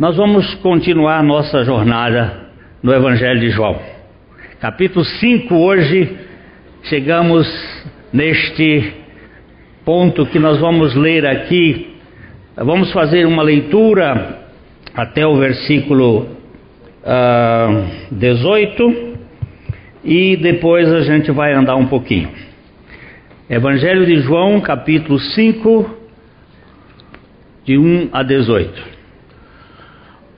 Nós vamos continuar nossa jornada no Evangelho de João. Capítulo 5, hoje chegamos neste ponto que nós vamos ler aqui. Vamos fazer uma leitura até o versículo uh, ah, 18 e depois a gente vai andar um pouquinho. Evangelho de João, capítulo 5, de 1 a 18.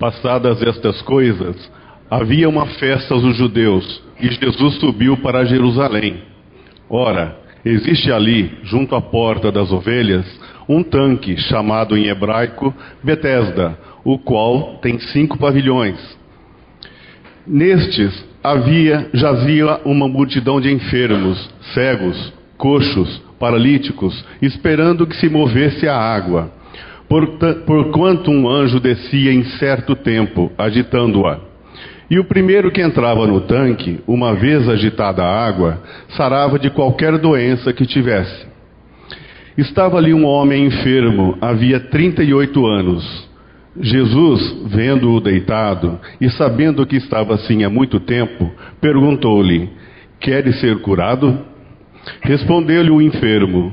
Passadas estas coisas, havia uma festa aos judeus e Jesus subiu para Jerusalém. Ora, existe ali, junto à porta das ovelhas, um tanque chamado em hebraico Betesda, o qual tem cinco pavilhões. Nestes havia jazia uma multidão de enfermos, cegos, coxos, paralíticos, esperando que se movesse a água porquanto um anjo descia em certo tempo, agitando-a. E o primeiro que entrava no tanque, uma vez agitada a água, sarava de qualquer doença que tivesse. Estava ali um homem enfermo, havia 38 anos. Jesus, vendo-o deitado e sabendo que estava assim há muito tempo, perguntou-lhe: Queres ser curado? Respondeu-lhe o enfermo: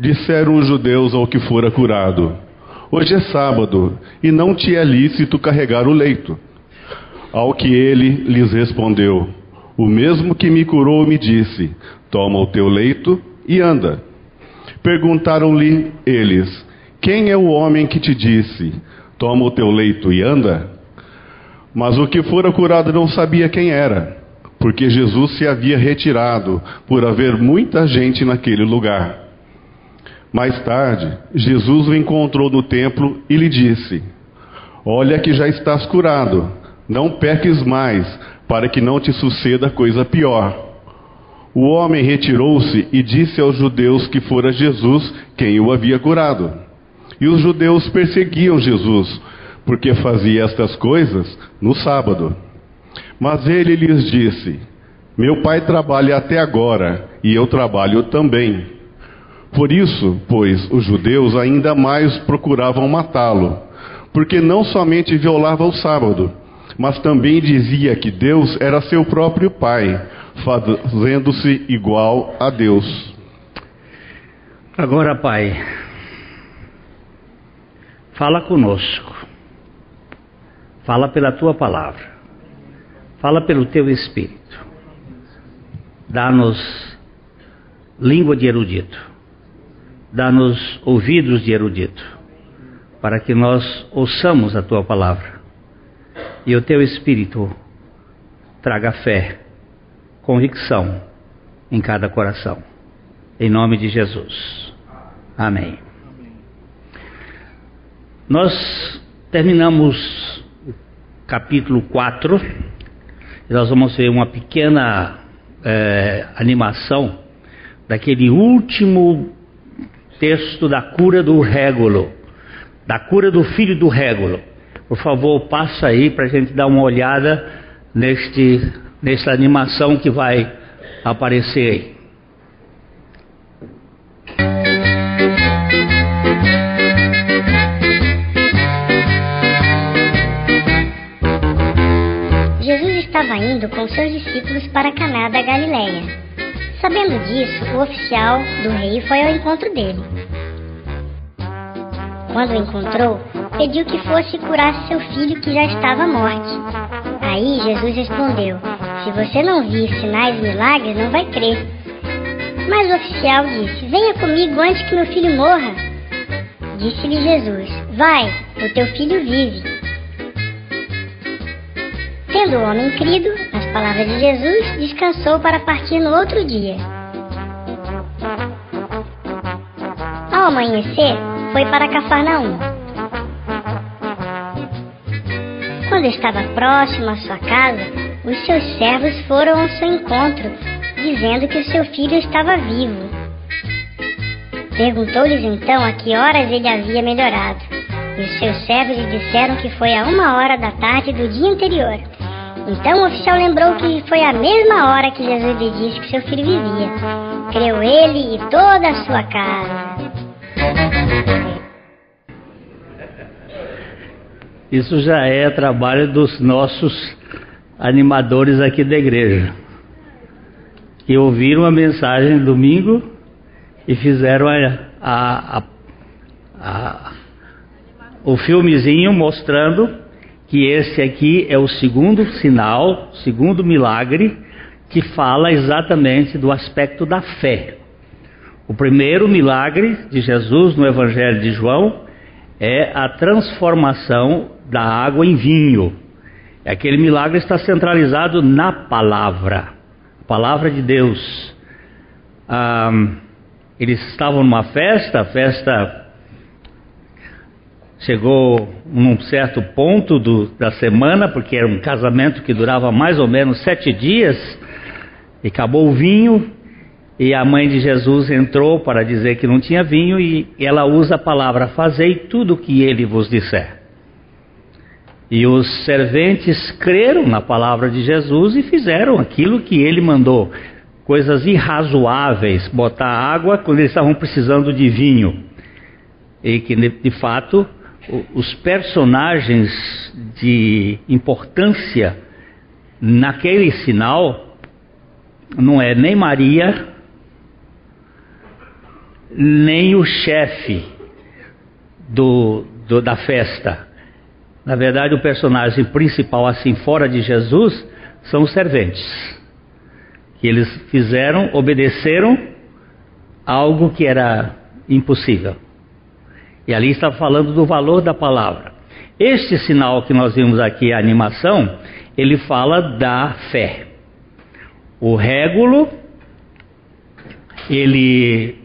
disseram os judeus ao que fora curado: Hoje é sábado, e não te é lícito carregar o leito. Ao que ele lhes respondeu: O mesmo que me curou me disse: Toma o teu leito e anda. Perguntaram-lhe eles: Quem é o homem que te disse: Toma o teu leito e anda? Mas o que fora curado não sabia quem era, porque Jesus se havia retirado, por haver muita gente naquele lugar. Mais tarde, Jesus o encontrou no templo e lhe disse: Olha que já estás curado, não peques mais, para que não te suceda coisa pior. O homem retirou-se e disse aos judeus que fora Jesus quem o havia curado. E os judeus perseguiam Jesus, porque fazia estas coisas no sábado. Mas ele lhes disse: Meu pai trabalha até agora, e eu trabalho também. Por isso, pois, os judeus ainda mais procuravam matá-lo, porque não somente violava o sábado, mas também dizia que Deus era seu próprio Pai, fazendo-se igual a Deus. Agora, Pai, fala conosco, fala pela tua palavra, fala pelo teu Espírito, dá-nos língua de erudito dá-nos ouvidos de erudito, para que nós ouçamos a tua palavra e o teu espírito traga fé, convicção em cada coração. Em nome de Jesus. Amém. Nós terminamos o capítulo 4 e nós vamos ver uma pequena é, animação daquele último texto da cura do régulo, da cura do filho do régulo. Por favor, passa aí para a gente dar uma olhada neste, nessa animação que vai aparecer aí. Jesus estava indo com seus discípulos para Caná da Galileia. Sabendo disso, o oficial do rei foi ao encontro dele. Quando o encontrou, pediu que fosse curar seu filho que já estava morte. Aí Jesus respondeu: Se você não vir sinais e milagres, não vai crer. Mas o oficial disse: Venha comigo antes que meu filho morra. Disse-lhe Jesus: Vai, o teu filho vive. Tendo o homem crido, nas palavras de Jesus, descansou para partir no outro dia. Ao amanhecer, foi para Cafarnaum. quando estava próximo à sua casa, os seus servos foram ao seu encontro, dizendo que o seu filho estava vivo. Perguntou-lhes então a que horas ele havia melhorado. E os seus servos lhe disseram que foi a uma hora da tarde do dia anterior. Então o oficial lembrou que foi a mesma hora que Jesus lhe disse que seu filho vivia. Creu ele e toda a sua casa. Isso já é trabalho dos nossos animadores aqui da igreja, que ouviram a mensagem domingo e fizeram a, a, a, o filmezinho mostrando que esse aqui é o segundo sinal, segundo milagre, que fala exatamente do aspecto da fé. O primeiro milagre de Jesus no Evangelho de João é a transformação da água em vinho. Aquele milagre está centralizado na palavra, a palavra de Deus. Ah, eles estavam numa festa, festa chegou num certo ponto do, da semana, porque era um casamento que durava mais ou menos sete dias, e acabou o vinho, e a mãe de Jesus entrou para dizer que não tinha vinho, e ela usa a palavra: Fazei tudo o que ele vos disser. E os serventes creram na palavra de Jesus e fizeram aquilo que ele mandou. Coisas irrazoáveis, botar água quando eles estavam precisando de vinho. E que de fato os personagens de importância naquele sinal não é nem Maria, nem o chefe do, do, da festa. Na verdade, o personagem principal, assim, fora de Jesus, são os serventes. Que eles fizeram, obedeceram algo que era impossível. E ali está falando do valor da palavra. Este sinal que nós vimos aqui, a animação, ele fala da fé. O régulo, ele,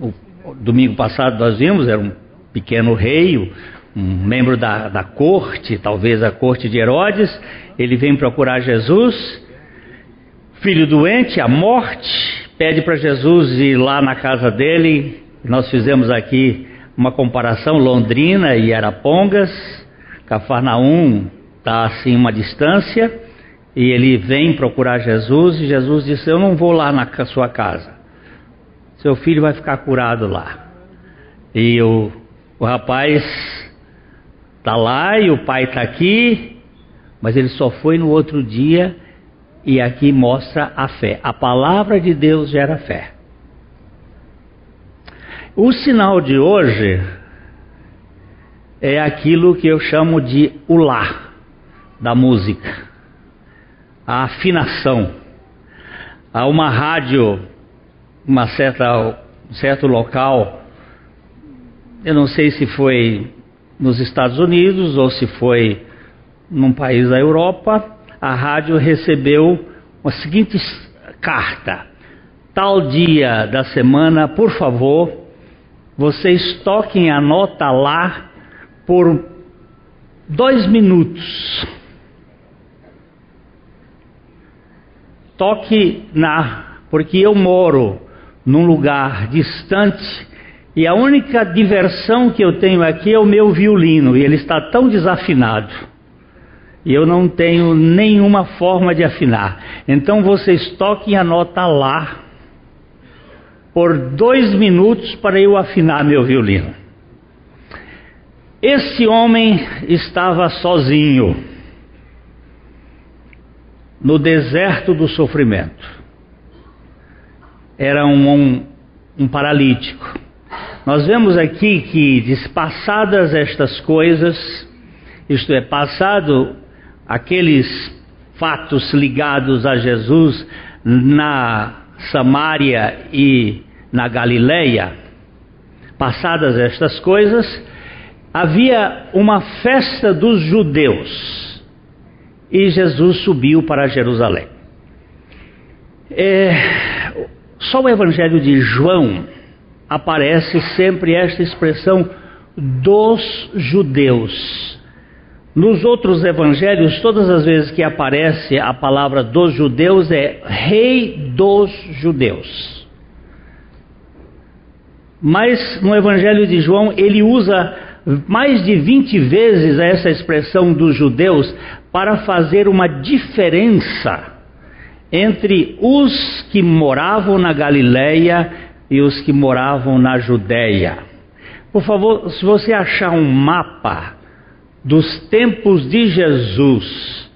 o, domingo passado nós vimos, era um pequeno rei, um membro da, da corte, talvez a corte de Herodes, ele vem procurar Jesus, filho doente, a morte, pede para Jesus ir lá na casa dele. Nós fizemos aqui uma comparação Londrina e Arapongas, Cafarnaum está assim uma distância, e ele vem procurar Jesus, e Jesus disse: Eu não vou lá na sua casa, seu filho vai ficar curado lá. E o, o rapaz está lá e o pai está aqui, mas ele só foi no outro dia, e aqui mostra a fé. A palavra de Deus gera fé. O sinal de hoje é aquilo que eu chamo de o lá da música, a afinação. Há uma rádio, uma certa, um certo local, eu não sei se foi nos Estados Unidos ou se foi num país da Europa, a rádio recebeu a seguinte carta: tal dia da semana, por favor, vocês toquem a nota lá por dois minutos. Toque na, porque eu moro num lugar distante e a única diversão que eu tenho aqui é o meu violino e ele está tão desafinado. E eu não tenho nenhuma forma de afinar. Então vocês toquem a nota lá por dois minutos para eu afinar meu violino. Esse homem estava sozinho no deserto do sofrimento. Era um, um, um paralítico. Nós vemos aqui que, despassadas estas coisas, isto é, passado aqueles fatos ligados a Jesus na Samaria e na Galileia, passadas estas coisas, havia uma festa dos judeus e Jesus subiu para Jerusalém. É, só o Evangelho de João aparece sempre esta expressão dos judeus. Nos outros evangelhos, todas as vezes que aparece a palavra dos judeus, é rei dos judeus. Mas no evangelho de João, ele usa mais de 20 vezes essa expressão dos judeus para fazer uma diferença entre os que moravam na Galileia e os que moravam na Judéia. Por favor, se você achar um mapa dos tempos de Jesus,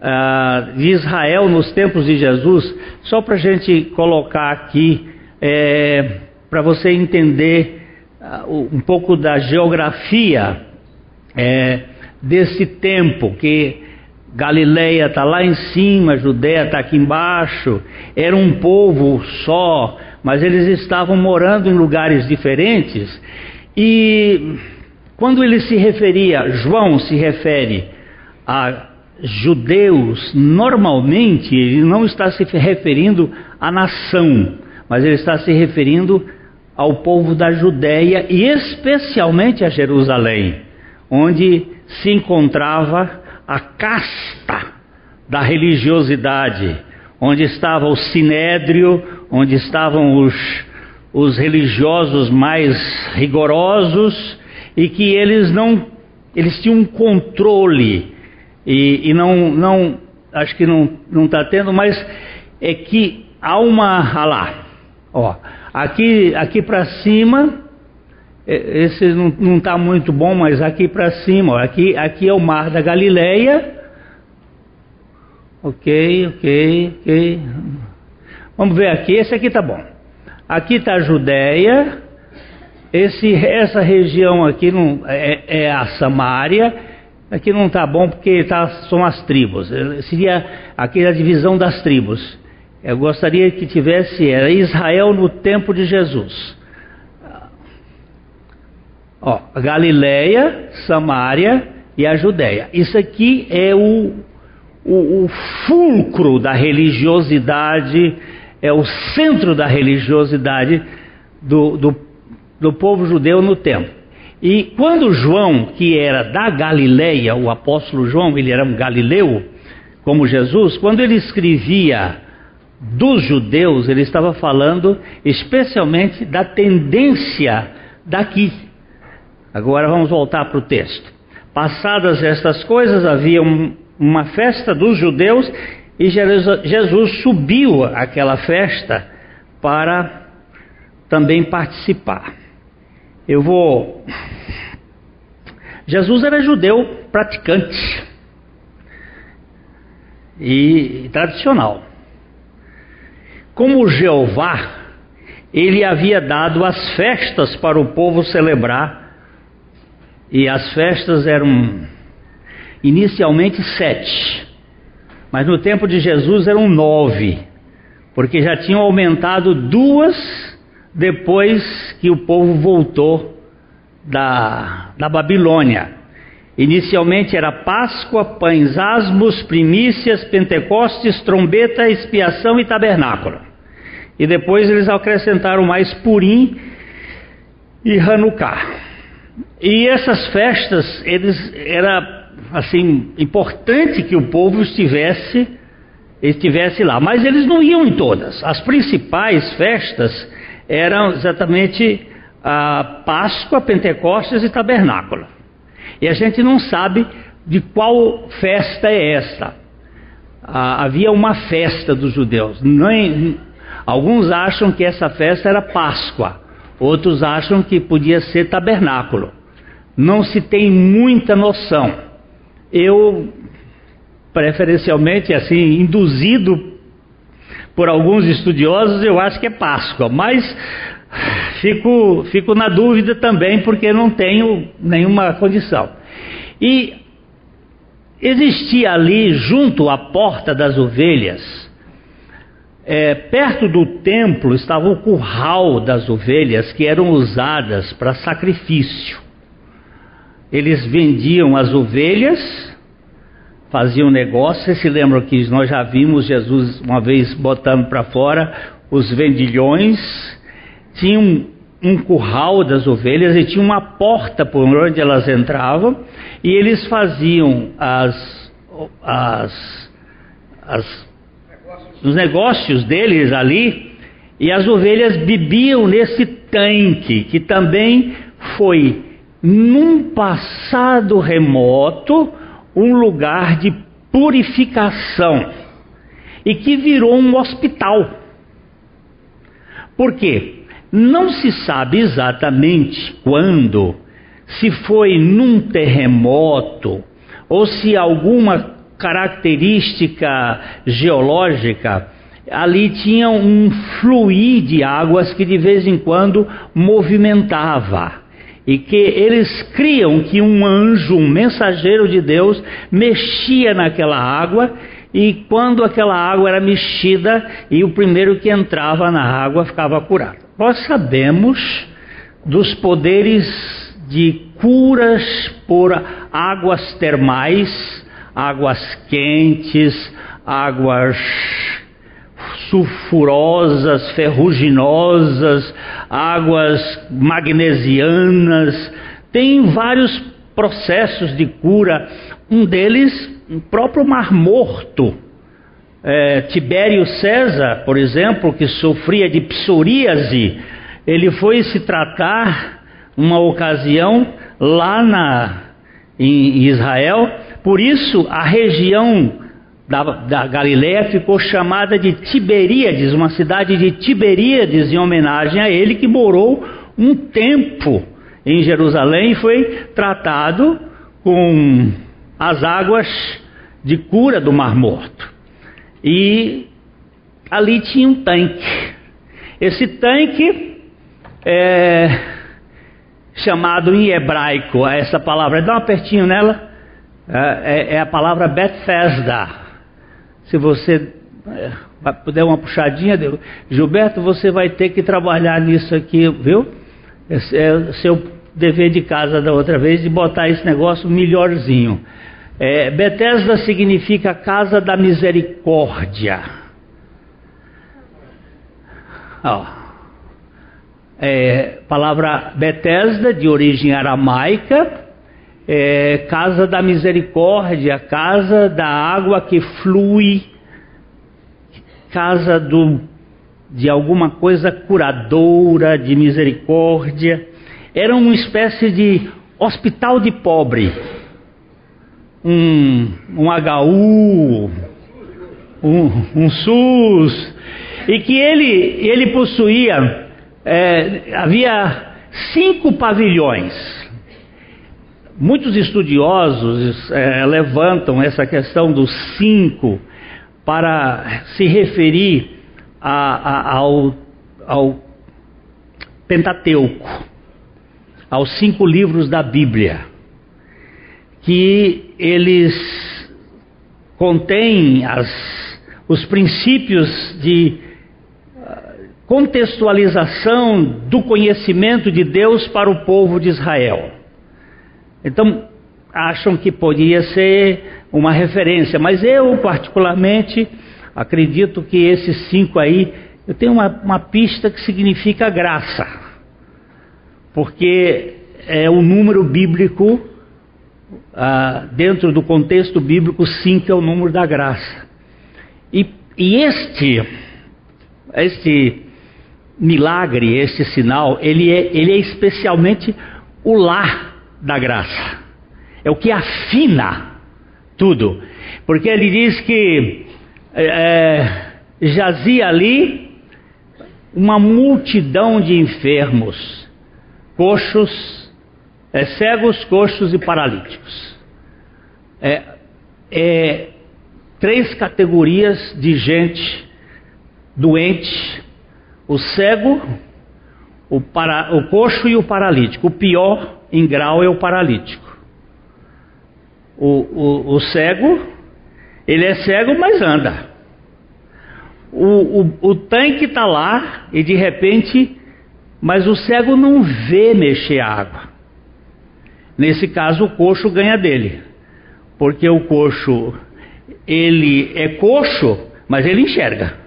uh, de Israel nos tempos de Jesus, só para a gente colocar aqui, é, para você entender uh, um pouco da geografia é, desse tempo, que Galileia está lá em cima, Judéia está aqui embaixo, era um povo só, mas eles estavam morando em lugares diferentes, e quando ele se referia, João se refere a judeus, normalmente ele não está se referindo à nação, mas ele está se referindo ao povo da Judéia e especialmente a Jerusalém, onde se encontrava a casta da religiosidade, onde estava o sinédrio, onde estavam os, os religiosos mais rigorosos e que eles não eles tinham um controle e, e não não acho que não não está tendo, mas é que há uma ah lá, ó, aqui aqui para cima é, esse não está muito bom, mas aqui para cima, ó, aqui aqui é o mar da Galileia. Ok, ok, ok. Vamos ver aqui, esse aqui tá bom. Aqui está a Judéia, esse, essa região aqui não, é, é a Samária, aqui não está bom porque tá, são as tribos. Seria aqui a divisão das tribos. Eu gostaria que tivesse era Israel no tempo de Jesus. Ó, Galileia, Samária e a Judéia. Isso aqui é o, o, o fulcro da religiosidade, é o centro da religiosidade do, do do povo judeu no tempo. E quando João, que era da Galileia, o apóstolo João, ele era um galileu, como Jesus, quando ele escrevia dos judeus, ele estava falando especialmente da tendência daqui. Agora vamos voltar para o texto. Passadas estas coisas, havia um, uma festa dos judeus e Jesus subiu àquela festa para também participar. Eu vou. Jesus era judeu praticante e tradicional. Como Jeová, ele havia dado as festas para o povo celebrar, e as festas eram inicialmente sete, mas no tempo de Jesus eram nove, porque já tinham aumentado duas depois que o povo voltou da, da Babilônia. Inicialmente era Páscoa, pães asmos, primícias, Pentecostes, trombeta, expiação e tabernáculo. E depois eles acrescentaram mais Purim e Hanukkah. E essas festas, eles era assim importante que o povo estivesse estivesse lá, mas eles não iam em todas. As principais festas eram exatamente a Páscoa, Pentecostes e Tabernáculo. E a gente não sabe de qual festa é essa. Ah, havia uma festa dos judeus. Nem, alguns acham que essa festa era Páscoa, outros acham que podia ser Tabernáculo. Não se tem muita noção. Eu, preferencialmente, assim, induzido por alguns estudiosos, eu acho que é Páscoa, mas fico, fico na dúvida também porque não tenho nenhuma condição. E existia ali, junto à porta das ovelhas, é, perto do templo estava o curral das ovelhas que eram usadas para sacrifício. Eles vendiam as ovelhas faziam negócio. Vocês se lembram que nós já vimos Jesus uma vez botando para fora os vendilhões, tinham um curral das ovelhas e tinha uma porta por onde elas entravam e eles faziam as, as, as, os negócios deles ali e as ovelhas bebiam nesse tanque que também foi num passado remoto um lugar de purificação e que virou um hospital. Por quê? Não se sabe exatamente quando, se foi num terremoto ou se alguma característica geológica, ali tinha um fluir de águas que de vez em quando movimentava. E que eles criam que um anjo, um mensageiro de Deus, mexia naquela água e quando aquela água era mexida e o primeiro que entrava na água ficava curado. Nós sabemos dos poderes de curas por águas termais, águas quentes, águas sulfurosas, ferruginosas, águas magnesianas. Tem vários processos de cura. Um deles o próprio Mar Morto. É, Tibério César, por exemplo, que sofria de psoríase, ele foi se tratar uma ocasião lá na, em Israel, por isso a região da, da Galiléia ficou chamada de Tiberíades, uma cidade de Tiberíades, em homenagem a ele que morou um tempo em Jerusalém e foi tratado com as águas de cura do Mar Morto. E ali tinha um tanque. Esse tanque é chamado em hebraico, essa palavra, dá um apertinho nela, é, é, é a palavra Bethesda. Se você é, puder uma puxadinha, Gilberto, você vai ter que trabalhar nisso aqui, viu? Esse é seu dever de casa da outra vez de botar esse negócio melhorzinho. É, Betesda significa casa da misericórdia. Ó, é, palavra Betesda, de origem aramaica, é, casa da misericórdia, casa da água que flui, casa do, de alguma coisa curadora, de misericórdia. Era uma espécie de hospital de pobre um, um HU, um, um SUS, e que ele, ele possuía, é, havia cinco pavilhões. Muitos estudiosos é, levantam essa questão dos cinco para se referir a, a, ao, ao Pentateuco, aos cinco livros da Bíblia que eles contêm as, os princípios de ah, contextualização do conhecimento de Deus para o povo de Israel. Então, acham que podia ser uma referência, mas eu, particularmente, acredito que esses cinco aí, eu tenho uma, uma pista que significa graça, porque é o número bíblico ah, dentro do contexto bíblico, cinco é o número da graça. E, e este, este milagre, este sinal, ele é, ele é especialmente o lar da graça. É o que afina tudo. Porque ele diz que é, jazia ali uma multidão de enfermos, coxos, é, cegos, coxos e paralíticos. É, é, três categorias de gente doente: o cego, o, para, o coxo e o paralítico. O pior em grau é o paralítico. O, o, o cego, ele é cego, mas anda. O, o, o tanque está lá e de repente, mas o cego não vê mexer a água. Nesse caso, o coxo ganha dele, porque o coxo ele é coxo, mas ele enxerga.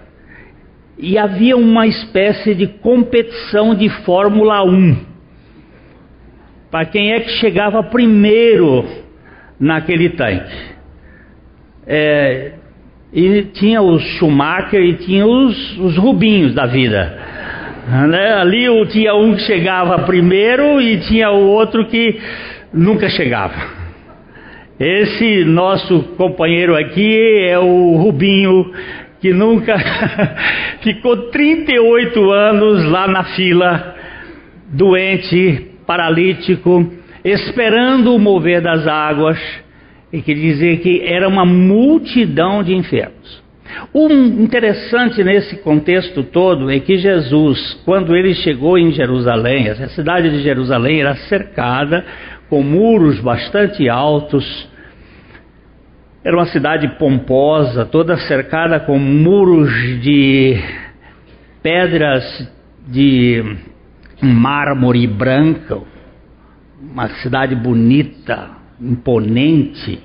e havia uma espécie de competição de Fórmula 1 para quem é que chegava primeiro naquele tanque. É, e tinha os Schumacher e tinha os, os Rubinhos da vida. Né? Ali tinha um que chegava primeiro e tinha o outro que nunca chegava. Esse nosso companheiro aqui é o Rubinho, que nunca ficou 38 anos lá na fila, doente, paralítico, esperando o mover das águas, e que dizer que era uma multidão de enfermos. O interessante nesse contexto todo é que Jesus, quando ele chegou em Jerusalém, a cidade de Jerusalém era cercada com muros bastante altos. Era uma cidade pomposa, toda cercada com muros de pedras de mármore branco. Uma cidade bonita, imponente,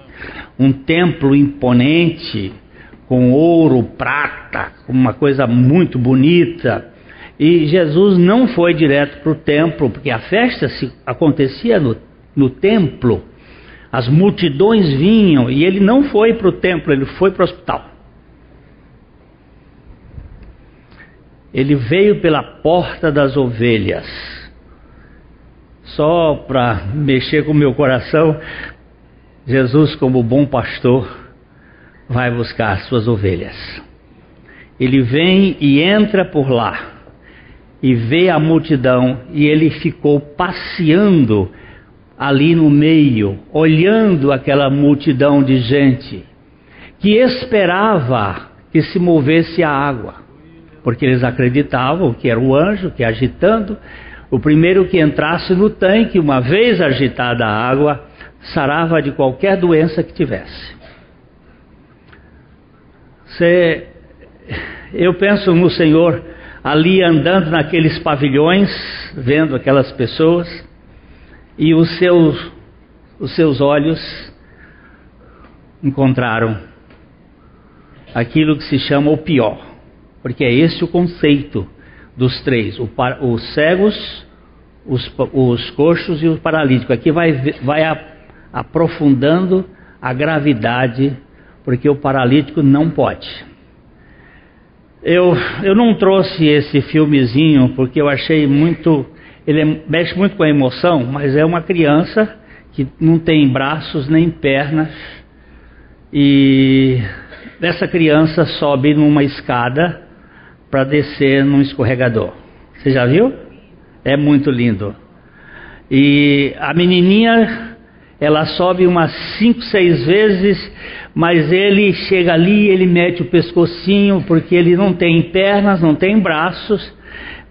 um templo imponente, com ouro, prata, uma coisa muito bonita. E Jesus não foi direto para o templo, porque a festa se acontecia no no templo, as multidões vinham e ele não foi para o templo, ele foi para o hospital. Ele veio pela porta das ovelhas. Só para mexer com o meu coração, Jesus, como bom pastor, vai buscar suas ovelhas. Ele vem e entra por lá e vê a multidão e ele ficou passeando ali no meio, olhando aquela multidão de gente que esperava que se movesse a água, porque eles acreditavam que era o anjo que agitando, o primeiro que entrasse no tanque, uma vez agitada a água, sarava de qualquer doença que tivesse. Eu penso no Senhor ali andando naqueles pavilhões, vendo aquelas pessoas, e os seus, os seus olhos encontraram aquilo que se chama o pior, porque é esse o conceito dos três: o, os cegos, os, os coxos e o paralítico. Aqui vai, vai a, aprofundando a gravidade, porque o paralítico não pode. Eu, eu não trouxe esse filmezinho porque eu achei muito ele é, mexe muito com a emoção, mas é uma criança que não tem braços nem pernas e essa criança sobe numa escada para descer num escorregador. Você já viu? É muito lindo. E a menininha, ela sobe umas cinco, seis vezes, mas ele chega ali, ele mete o pescocinho porque ele não tem pernas, não tem braços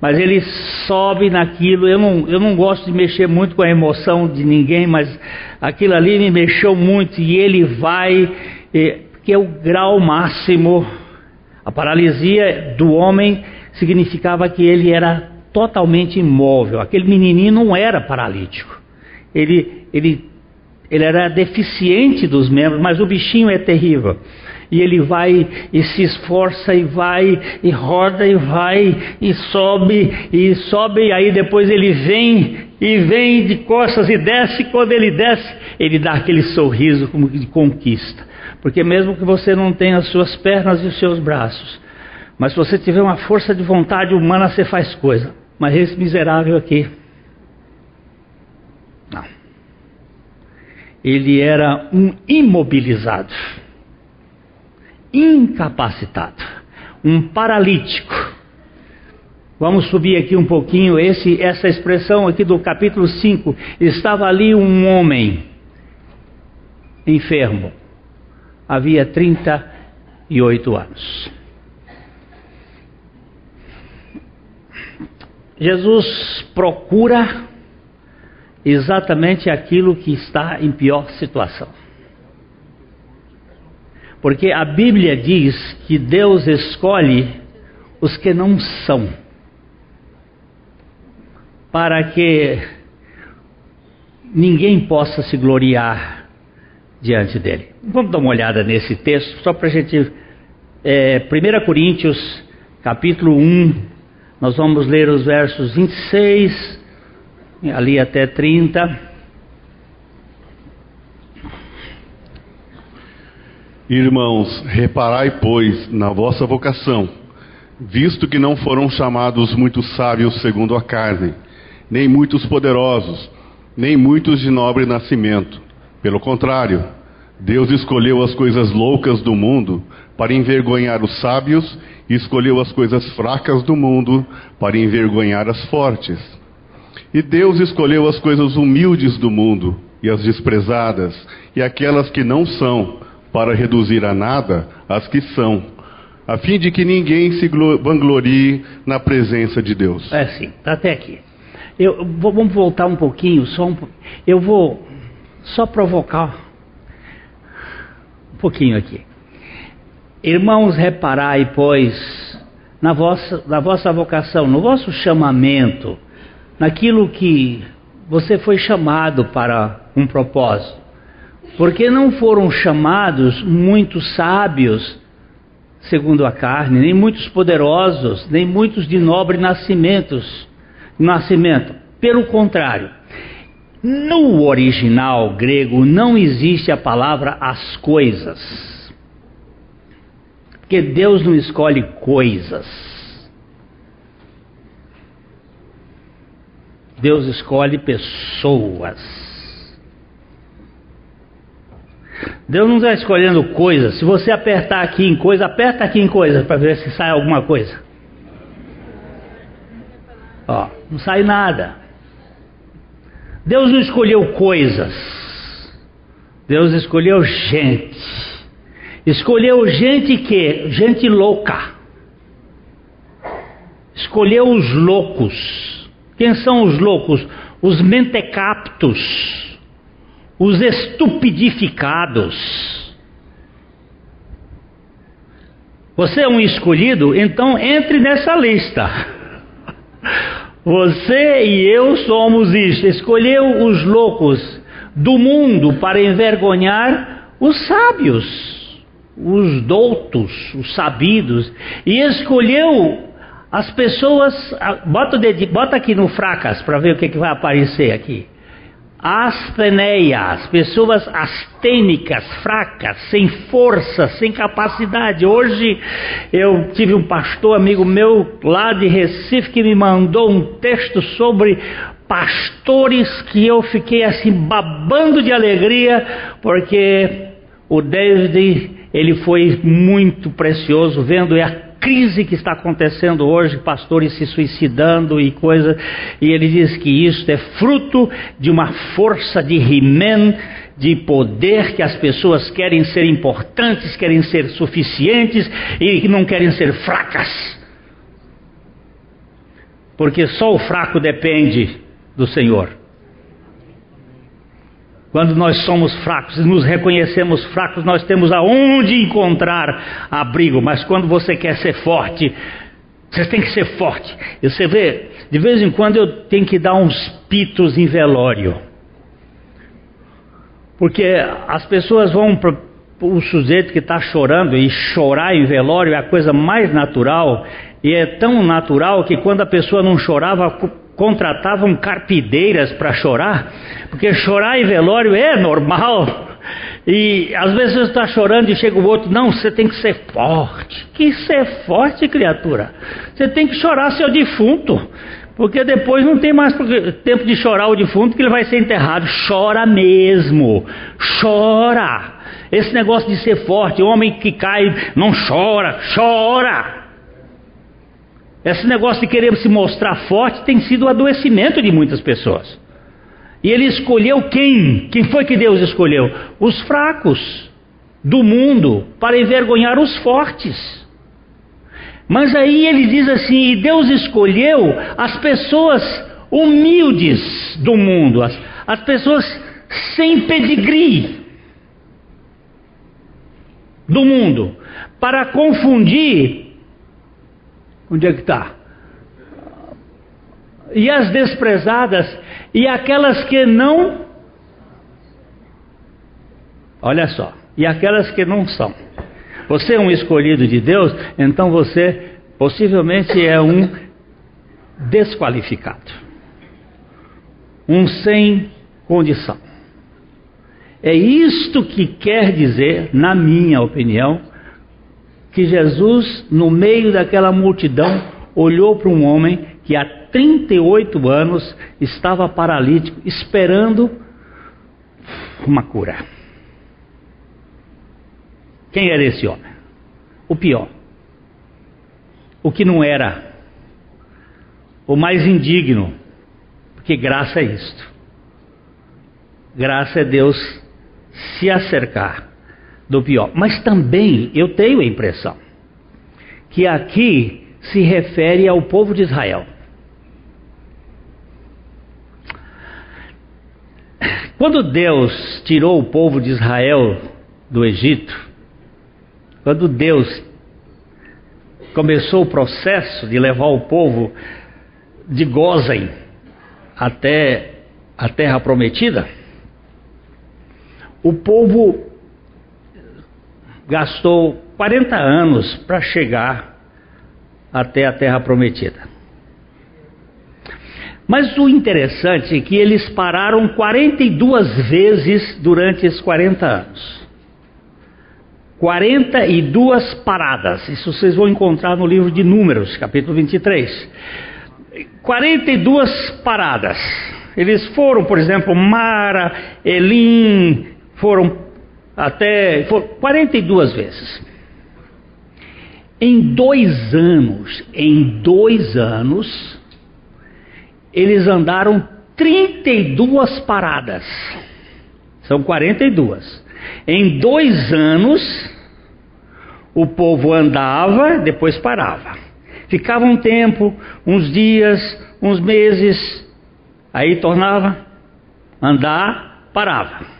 mas ele sobe naquilo. Eu não, eu não gosto de mexer muito com a emoção de ninguém, mas aquilo ali me mexeu muito e ele vai, que é o grau máximo. A paralisia do homem significava que ele era totalmente imóvel. Aquele menininho não era paralítico. Ele, ele, ele era deficiente dos membros, mas o bichinho é terrível e ele vai e se esforça e vai e roda e vai e sobe e sobe e aí depois ele vem e vem de costas e desce, quando ele desce, ele dá aquele sorriso como de conquista. Porque mesmo que você não tenha as suas pernas e os seus braços, mas se você tiver uma força de vontade humana, você faz coisa. Mas esse miserável aqui, não. Ele era um imobilizado incapacitado, um paralítico. Vamos subir aqui um pouquinho esse, essa expressão aqui do capítulo 5. Estava ali um homem enfermo, havia 38 anos. Jesus procura exatamente aquilo que está em pior situação. Porque a Bíblia diz que Deus escolhe os que não são, para que ninguém possa se gloriar diante dele. Vamos dar uma olhada nesse texto, só para a gente. É, 1 Coríntios, capítulo 1, nós vamos ler os versos 26, ali até 30. Irmãos, reparai, pois, na vossa vocação, visto que não foram chamados muitos sábios segundo a carne, nem muitos poderosos, nem muitos de nobre nascimento. Pelo contrário, Deus escolheu as coisas loucas do mundo para envergonhar os sábios e escolheu as coisas fracas do mundo para envergonhar as fortes. E Deus escolheu as coisas humildes do mundo e as desprezadas e aquelas que não são para reduzir a nada as que são, a fim de que ninguém se vanglorie na presença de Deus. É sim, tá até aqui. Eu vamos voltar um pouquinho, só um, eu vou só provocar um pouquinho aqui. Irmãos, reparai, pois, na vossa, na vossa vocação, no vosso chamamento, naquilo que você foi chamado para um propósito. Porque não foram chamados muitos sábios, segundo a carne, nem muitos poderosos, nem muitos de nobre nascimentos, nascimento. Pelo contrário, no original grego não existe a palavra as coisas. Porque Deus não escolhe coisas. Deus escolhe pessoas. Deus não está escolhendo coisas. Se você apertar aqui em coisa, aperta aqui em coisa para ver se sai alguma coisa. Ó, não sai nada. Deus não escolheu coisas. Deus escolheu gente. Escolheu gente que? Gente louca. Escolheu os loucos. Quem são os loucos? Os mentecaptos os estupidificados. Você é um escolhido, então entre nessa lista. Você e eu somos isso. Escolheu os loucos do mundo para envergonhar os sábios, os doutos, os sabidos, e escolheu as pessoas. Bota, bota aqui no fracas para ver o que, que vai aparecer aqui astheneias, pessoas astênicas, fracas, sem força, sem capacidade. Hoje eu tive um pastor amigo meu lá de Recife que me mandou um texto sobre pastores que eu fiquei assim babando de alegria, porque o David ele foi muito precioso vendo a crise que está acontecendo hoje, pastores se suicidando e coisa, e ele diz que isso é fruto de uma força de He-Man, de poder que as pessoas querem ser importantes, querem ser suficientes e não querem ser fracas. Porque só o fraco depende do Senhor. Quando nós somos fracos e nos reconhecemos fracos, nós temos aonde encontrar abrigo. Mas quando você quer ser forte, você tem que ser forte. E você vê, de vez em quando eu tenho que dar uns pitos em velório. Porque as pessoas vão para o sujeito que está chorando, e chorar em velório é a coisa mais natural, e é tão natural que quando a pessoa não chorava, contratavam carpideiras para chorar, porque chorar em velório é normal. E às vezes você está chorando e chega o outro, não, você tem que ser forte. Que ser forte, criatura? Você tem que chorar seu defunto, porque depois não tem mais tempo de chorar o defunto que ele vai ser enterrado. Chora mesmo, chora. Esse negócio de ser forte, homem que cai não chora, chora. Esse negócio de querer se mostrar forte tem sido o adoecimento de muitas pessoas. E ele escolheu quem? Quem foi que Deus escolheu? Os fracos do mundo para envergonhar os fortes. Mas aí ele diz assim: e Deus escolheu as pessoas humildes do mundo, as, as pessoas sem pedigree do mundo, para confundir Onde é que está? E as desprezadas e aquelas que não. Olha só, e aquelas que não são. Você é um escolhido de Deus, então você Possivelmente é um desqualificado, um sem condição. É isto que quer dizer, na minha opinião, que Jesus, no meio daquela multidão, olhou para um homem que há 38 anos estava paralítico, esperando uma cura. Quem era esse homem? O pior. O que não era. O mais indigno. Porque graça é isto. Graça é Deus se acercar do pior. Mas também eu tenho a impressão que aqui se refere ao povo de Israel. Quando Deus tirou o povo de Israel do Egito, quando Deus começou o processo de levar o povo de Gozem até a terra prometida, o povo gastou 40 anos para chegar até a terra prometida. Mas o interessante é que eles pararam 42 vezes durante esses 40 anos. 42 paradas. Isso vocês vão encontrar no livro de Números, capítulo 23. 42 paradas. Eles foram, por exemplo, Mara, Elim, foram até. Foram 42 vezes. Em dois anos, em dois anos, eles andaram 32 paradas. São 42. Em dois anos, o povo andava, depois parava. Ficava um tempo, uns dias, uns meses, aí tornava andar, parava.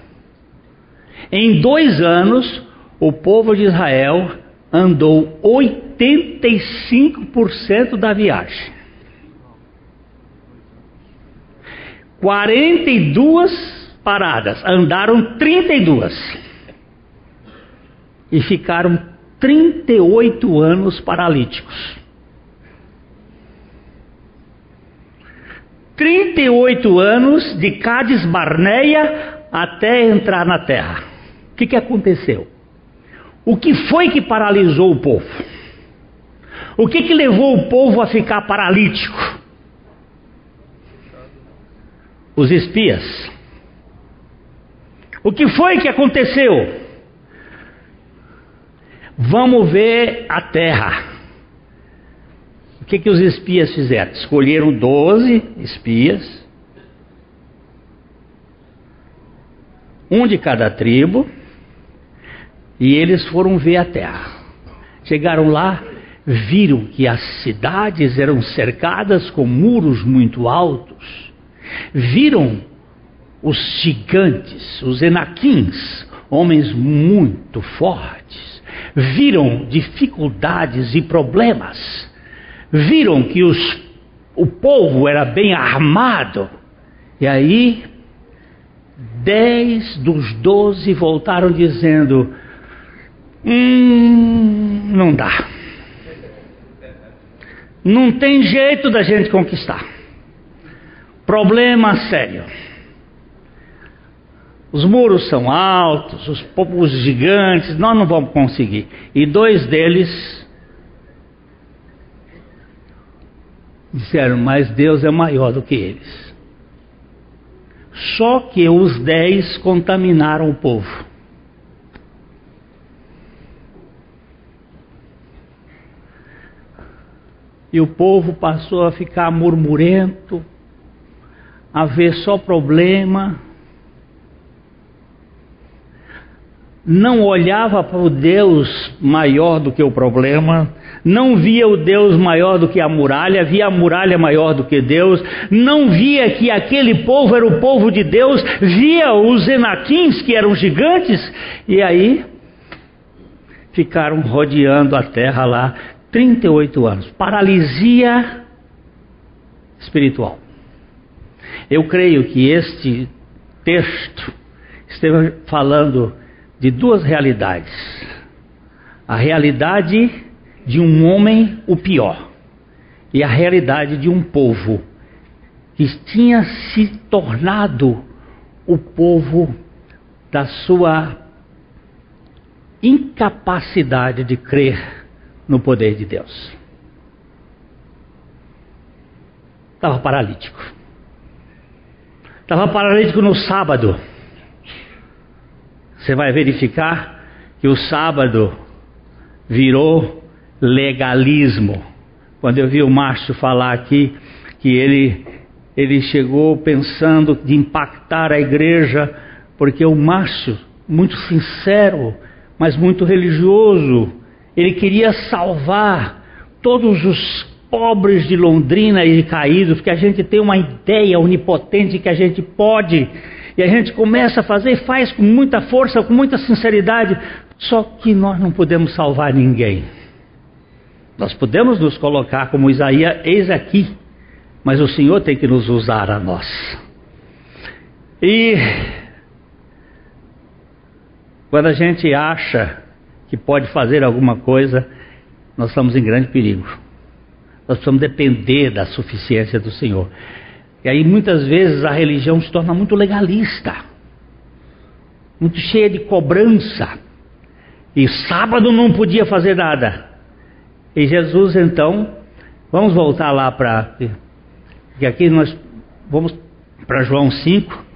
Em dois anos, o povo de Israel andou 85% da viagem. 42 paradas, andaram 32 e ficaram 38 anos paralíticos. 38 anos de Cádiz Barneia até entrar na terra. Que, que aconteceu? O que foi que paralisou o povo? O que, que levou o povo a ficar paralítico? os espias. O que foi que aconteceu? Vamos ver a terra. O que, que os espias fizeram? Escolheram doze espias, um de cada tribo, e eles foram ver a terra. Chegaram lá, viram que as cidades eram cercadas com muros muito altos. Viram os gigantes, os enaquins, homens muito fortes, viram dificuldades e problemas, viram que os, o povo era bem armado, e aí dez dos doze voltaram dizendo: Hum, não dá. Não tem jeito da gente conquistar. Problema sério. Os muros são altos, os povos gigantes, nós não vamos conseguir. E dois deles disseram, mas Deus é maior do que eles. Só que os dez contaminaram o povo. E o povo passou a ficar murmurento, a ver só problema, não olhava para o Deus maior do que o problema, não via o Deus maior do que a muralha, via a muralha maior do que Deus, não via que aquele povo era o povo de Deus, via os enaquins que eram gigantes, e aí ficaram rodeando a terra lá 38 anos paralisia espiritual. Eu creio que este texto esteja falando de duas realidades. A realidade de um homem o pior e a realidade de um povo que tinha se tornado o povo da sua incapacidade de crer no poder de Deus. Estava paralítico. Estava paralítico no sábado. Você vai verificar que o sábado virou legalismo. Quando eu vi o Márcio falar aqui que ele, ele chegou pensando de impactar a igreja, porque o Márcio, muito sincero, mas muito religioso, ele queria salvar todos os pobres de Londrina e caídos, que a gente tem uma ideia onipotente que a gente pode, e a gente começa a fazer e faz com muita força, com muita sinceridade, só que nós não podemos salvar ninguém. Nós podemos nos colocar como Isaías, eis aqui, mas o Senhor tem que nos usar a nós. E quando a gente acha que pode fazer alguma coisa, nós estamos em grande perigo. Nós precisamos depender da suficiência do Senhor. E aí muitas vezes a religião se torna muito legalista, muito cheia de cobrança. E sábado não podia fazer nada. E Jesus então, vamos voltar lá para. Que aqui nós vamos para João 5.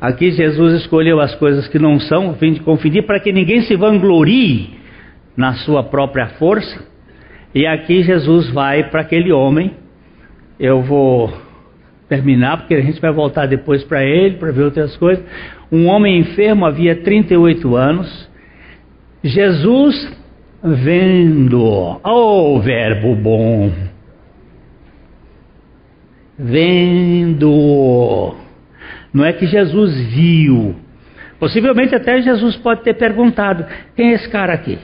Aqui Jesus escolheu as coisas que não são, a fim de conferir, para que ninguém se vanglorie na sua própria força. E aqui Jesus vai para aquele homem. Eu vou terminar, porque a gente vai voltar depois para ele, para ver outras coisas. Um homem enfermo havia 38 anos. Jesus vendo, oh verbo bom, vendo, não é que Jesus viu, possivelmente até Jesus pode ter perguntado: quem é esse cara aqui?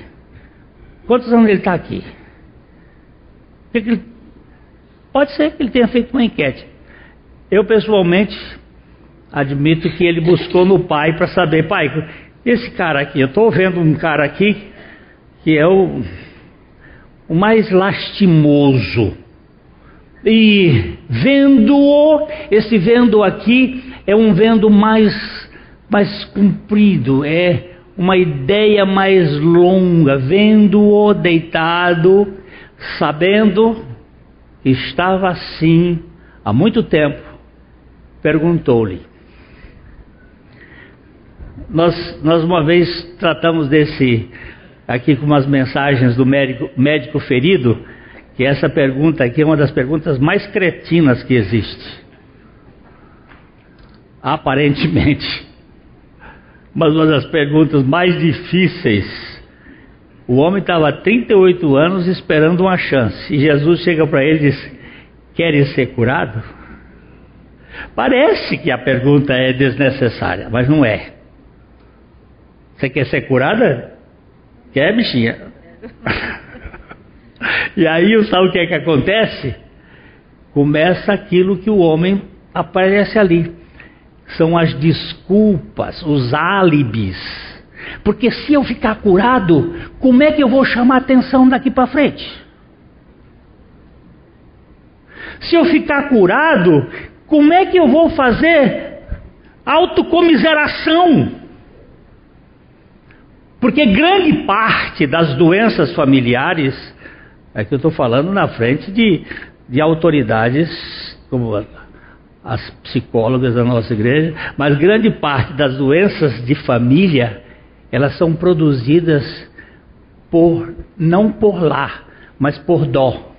Quantos anos ele está aqui? Pode ser que ele tenha feito uma enquete. Eu pessoalmente admito que ele buscou no pai para saber, pai, esse cara aqui, eu estou vendo um cara aqui que é o, o mais lastimoso. E vendo-o, esse vendo aqui é um vendo mais, mais comprido, é uma ideia mais longa, vendo-o deitado, sabendo que estava assim há muito tempo, perguntou-lhe. Nós, nós uma vez tratamos desse aqui com umas mensagens do médico, médico ferido, que essa pergunta aqui é uma das perguntas mais cretinas que existe. Aparentemente. Mas uma das perguntas mais difíceis. O homem estava há 38 anos esperando uma chance. E Jesus chega para ele e diz: Queres ser curado? Parece que a pergunta é desnecessária, mas não é. Você quer ser curada? Quer, bichinha? e aí, sabe o que é que acontece? Começa aquilo que o homem aparece ali. São as desculpas, os álibis. Porque se eu ficar curado, como é que eu vou chamar atenção daqui para frente? Se eu ficar curado, como é que eu vou fazer autocomiseração? Porque grande parte das doenças familiares, é que eu estou falando na frente de, de autoridades como as psicólogas da nossa igreja, mas grande parte das doenças de família, elas são produzidas por não por lá, mas por dó.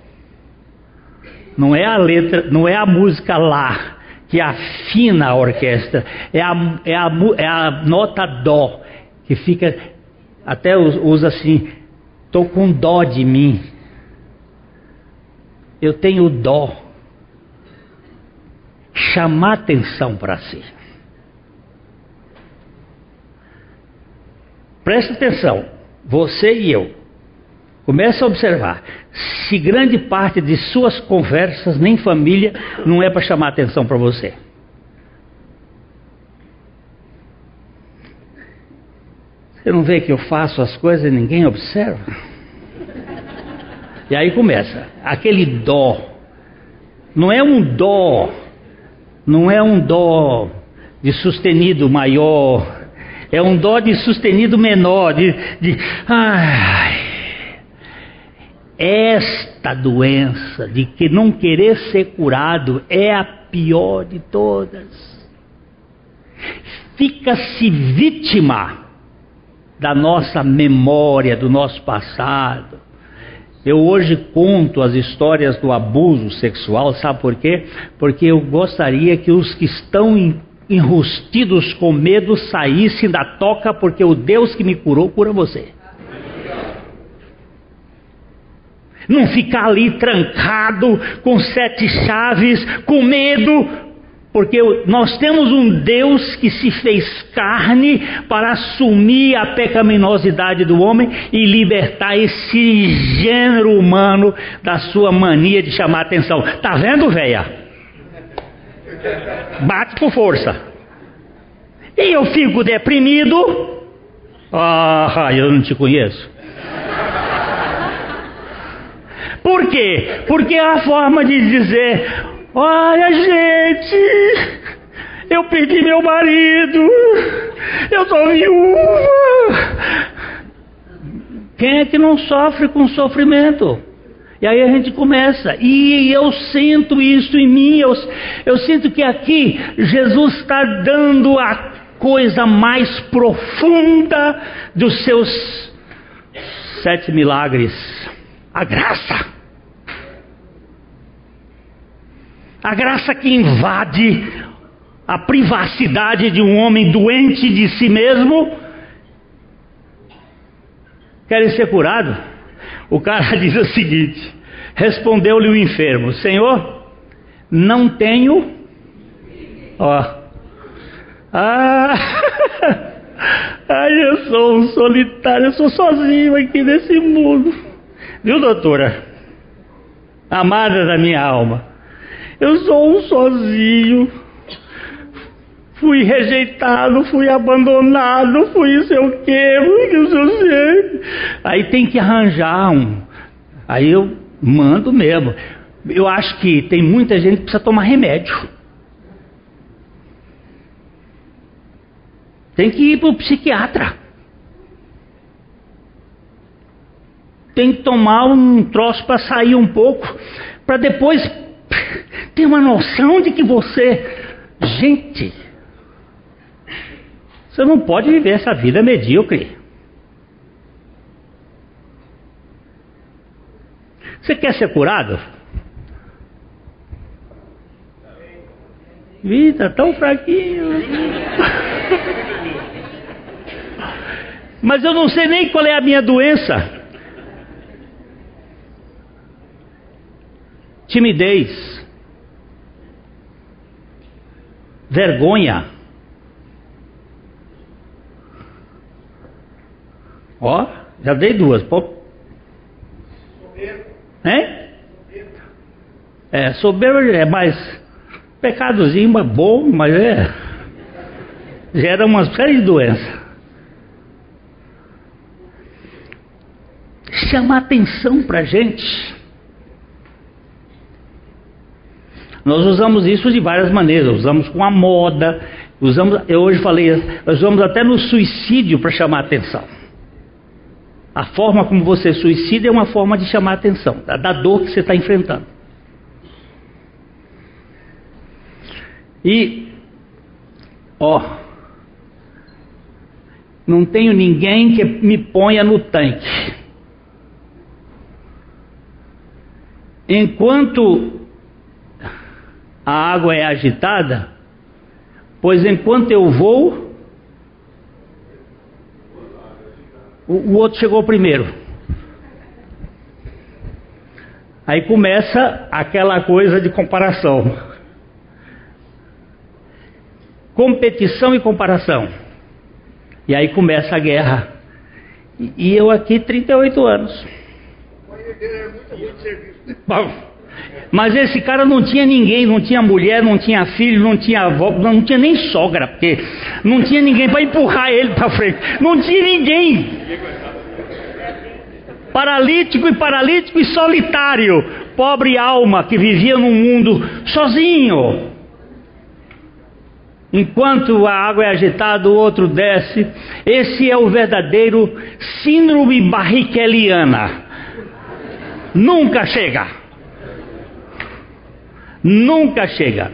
Não é a letra, não é a música lá que afina a orquestra, é a, é a, é a nota dó que fica até usa assim: estou com dó de mim. Eu tenho dó. Chamar atenção para si. Presta atenção, você e eu. Comece a observar. Se grande parte de suas conversas, nem família, não é para chamar atenção para você. Você não vê que eu faço as coisas e ninguém observa? E aí começa, aquele dó. Não é um dó, não é um dó de sustenido maior, é um dó de sustenido menor, de, de ai, esta doença de que não querer ser curado é a pior de todas. Fica-se vítima da nossa memória, do nosso passado. Eu hoje conto as histórias do abuso sexual, sabe por quê? Porque eu gostaria que os que estão enrustidos com medo saíssem da toca, porque o Deus que me curou cura você. Não ficar ali trancado com sete chaves, com medo, porque nós temos um Deus que se fez carne para assumir a pecaminosidade do homem e libertar esse gênero humano da sua mania de chamar atenção. Tá vendo, velha? Bate com força. E eu fico deprimido. Ah, eu não te conheço. Por quê? Porque é a forma de dizer: olha, gente, eu perdi meu marido, eu sou viúva. Quem é que não sofre com sofrimento? E aí a gente começa, e eu sinto isso em mim, eu, eu sinto que aqui Jesus está dando a coisa mais profunda dos seus sete milagres: a graça. A graça que invade a privacidade de um homem doente de si mesmo. Querem ser curado? O cara diz o seguinte: respondeu-lhe o enfermo: Senhor, não tenho. Ó, ah, ai, eu sou um solitário, eu sou sozinho aqui nesse mundo. Viu, doutora? Amada da minha alma, eu sou um sozinho. Fui rejeitado, fui abandonado, fui sei o quê, não sei. Aí tem que arranjar um. Aí eu mando mesmo. Eu acho que tem muita gente que precisa tomar remédio. Tem que ir para o psiquiatra. Tem que tomar um troço para sair um pouco, para depois ter uma noção de que você. Gente, você não pode viver essa vida medíocre. Você quer ser curado? Vida tão fraquinho. Mas eu não sei nem qual é a minha doença. Timidez. Vergonha. Ó, já dei duas. Pô. Hein? É, soberba é mais pecadozinho, mas bom, mas é. Gera uma série de doenças. chamar atenção para a gente. Nós usamos isso de várias maneiras, usamos com a moda, usamos, eu hoje falei, nós usamos até no suicídio para chamar atenção. A forma como você suicida é uma forma de chamar atenção, da, da dor que você está enfrentando. E, ó, não tenho ninguém que me ponha no tanque. Enquanto a água é agitada, pois enquanto eu vou, o, o outro chegou primeiro. Aí começa aquela coisa de comparação. Competição e comparação. E aí começa a guerra. E eu aqui 38 anos. Mas esse cara não tinha ninguém, não tinha mulher, não tinha filho, não tinha avó, não tinha nem sogra, porque não tinha ninguém para empurrar ele para frente. Não tinha ninguém. Paralítico e paralítico e solitário, pobre alma que vivia num mundo sozinho. Enquanto a água é agitada, o outro desce. Esse é o verdadeiro síndrome barriqueliana. Nunca chega. Nunca chega.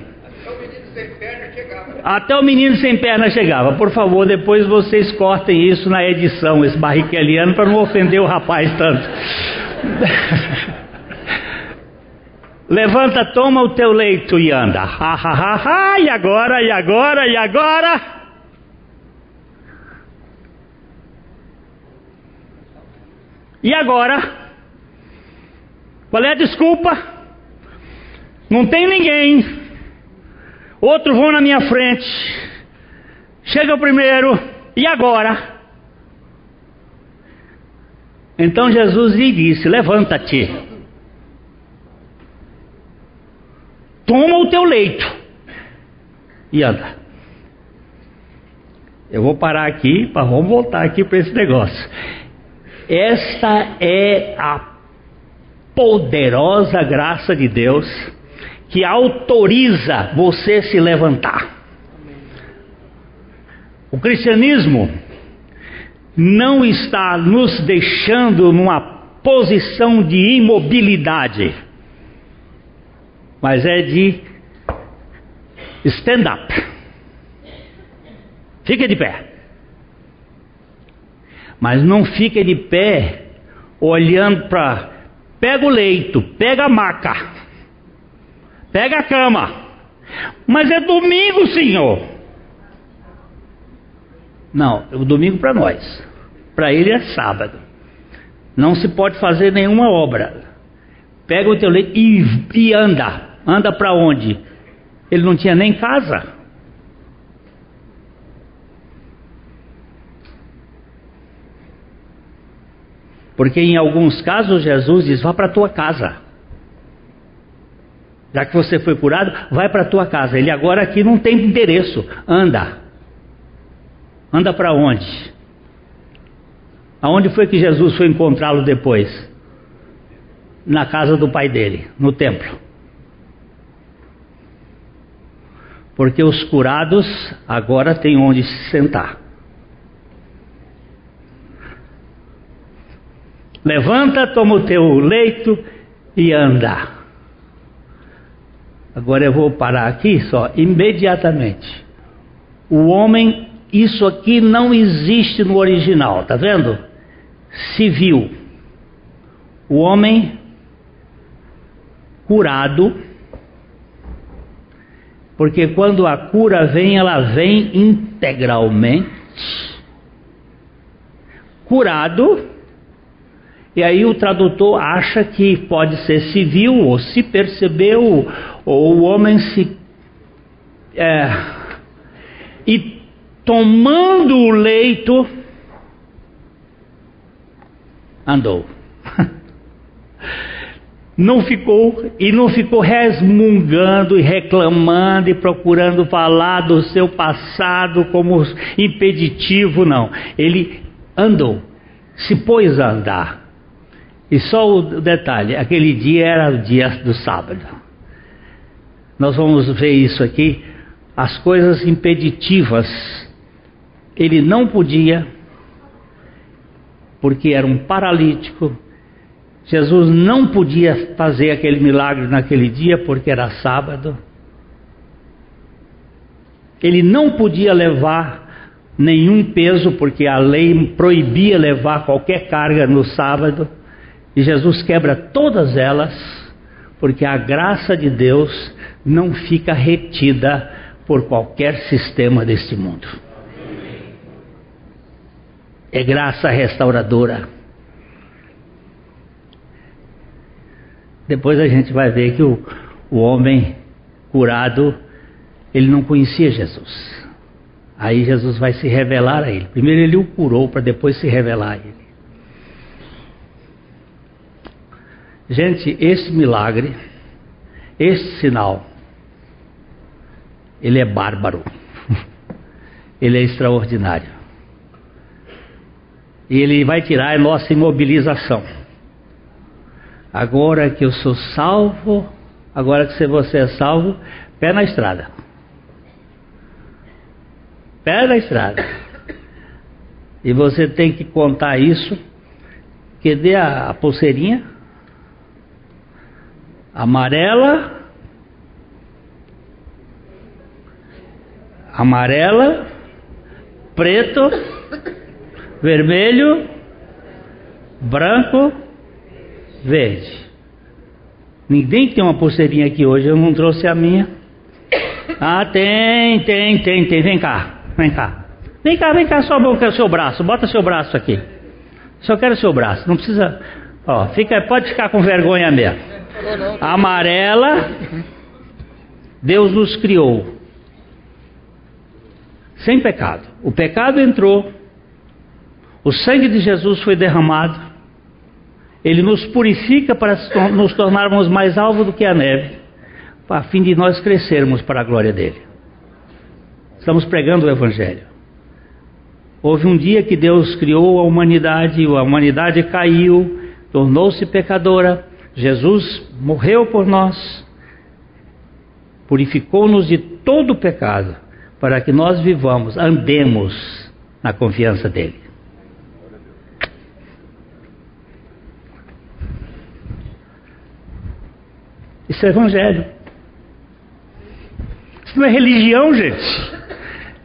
Até o menino sem perna chegava. Por favor, depois vocês cortem isso na edição, esse barriqueliano, para não ofender o rapaz tanto. Levanta, toma o teu leito e anda. Ha, ha, ha, ha, e agora, e agora, e agora? E agora? Qual é a desculpa? Não tem ninguém. Outro vão na minha frente. Chega o primeiro. E agora? Então Jesus lhe disse: Levanta-te. toma o teu leito e anda. Eu vou parar aqui, para vamos voltar aqui para esse negócio. Esta é a poderosa graça de Deus que autoriza você se levantar. O cristianismo não está nos deixando numa posição de imobilidade mas é de stand-up. Fica de pé. Mas não fica de pé olhando para. Pega o leito, pega a maca, pega a cama. Mas é domingo, senhor. Não, o domingo para nós. Para ele é sábado. Não se pode fazer nenhuma obra. Pega o teu leito e, e anda. Anda para onde? Ele não tinha nem casa. Porque em alguns casos Jesus diz: vá para a tua casa. Já que você foi curado, vai para a tua casa. Ele agora aqui não tem endereço. Anda. Anda para onde? Aonde foi que Jesus foi encontrá-lo depois? Na casa do pai dele, no templo. porque os curados agora têm onde se sentar. Levanta, toma o teu leito e anda. Agora eu vou parar aqui só, imediatamente. O homem, isso aqui não existe no original, tá vendo? Civil. O homem curado porque quando a cura vem, ela vem integralmente curado. E aí o tradutor acha que pode ser civil, ou se percebeu, ou o homem se. É, e tomando o leito, andou. não ficou e não ficou resmungando e reclamando e procurando falar do seu passado como impeditivo, não. Ele andou, se pôs a andar. E só o detalhe: aquele dia era o dia do sábado. Nós vamos ver isso aqui. As coisas impeditivas, ele não podia, porque era um paralítico, Jesus não podia fazer aquele milagre naquele dia porque era sábado. Ele não podia levar nenhum peso porque a lei proibia levar qualquer carga no sábado. E Jesus quebra todas elas porque a graça de Deus não fica retida por qualquer sistema deste mundo. É graça restauradora. Depois a gente vai ver que o, o homem curado, ele não conhecia Jesus. Aí Jesus vai se revelar a ele. Primeiro ele o curou para depois se revelar a ele. Gente, esse milagre, esse sinal, ele é bárbaro. ele é extraordinário. E Ele vai tirar a nossa imobilização. Agora que eu sou salvo, agora que você é salvo, pé na estrada. Pé na estrada. E você tem que contar isso. Que dê a, pulseirinha amarela, amarela, preto, vermelho, branco, verde. Ninguém tem uma pulseirinha aqui hoje, eu não trouxe a minha. Ah, tem, tem, tem, tem. Vem cá, vem cá. Vem cá, vem cá, só o seu braço. Bota seu braço aqui. Só quero seu braço. Não precisa. Ó, fica, pode ficar com vergonha mesmo. Amarela. Deus nos criou sem pecado. O pecado entrou. O sangue de Jesus foi derramado. Ele nos purifica para nos tornarmos mais alvo do que a neve, a fim de nós crescermos para a glória dele. Estamos pregando o Evangelho. Houve um dia que Deus criou a humanidade, a humanidade caiu, tornou-se pecadora. Jesus morreu por nós, purificou-nos de todo o pecado, para que nós vivamos, andemos na confiança dEle. Isso é evangelho. Isso não é religião, gente.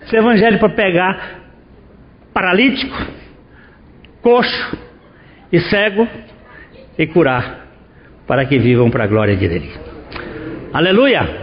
Isso é evangelho para pegar paralítico, coxo e cego e curar, para que vivam para a glória de Deus. Aleluia!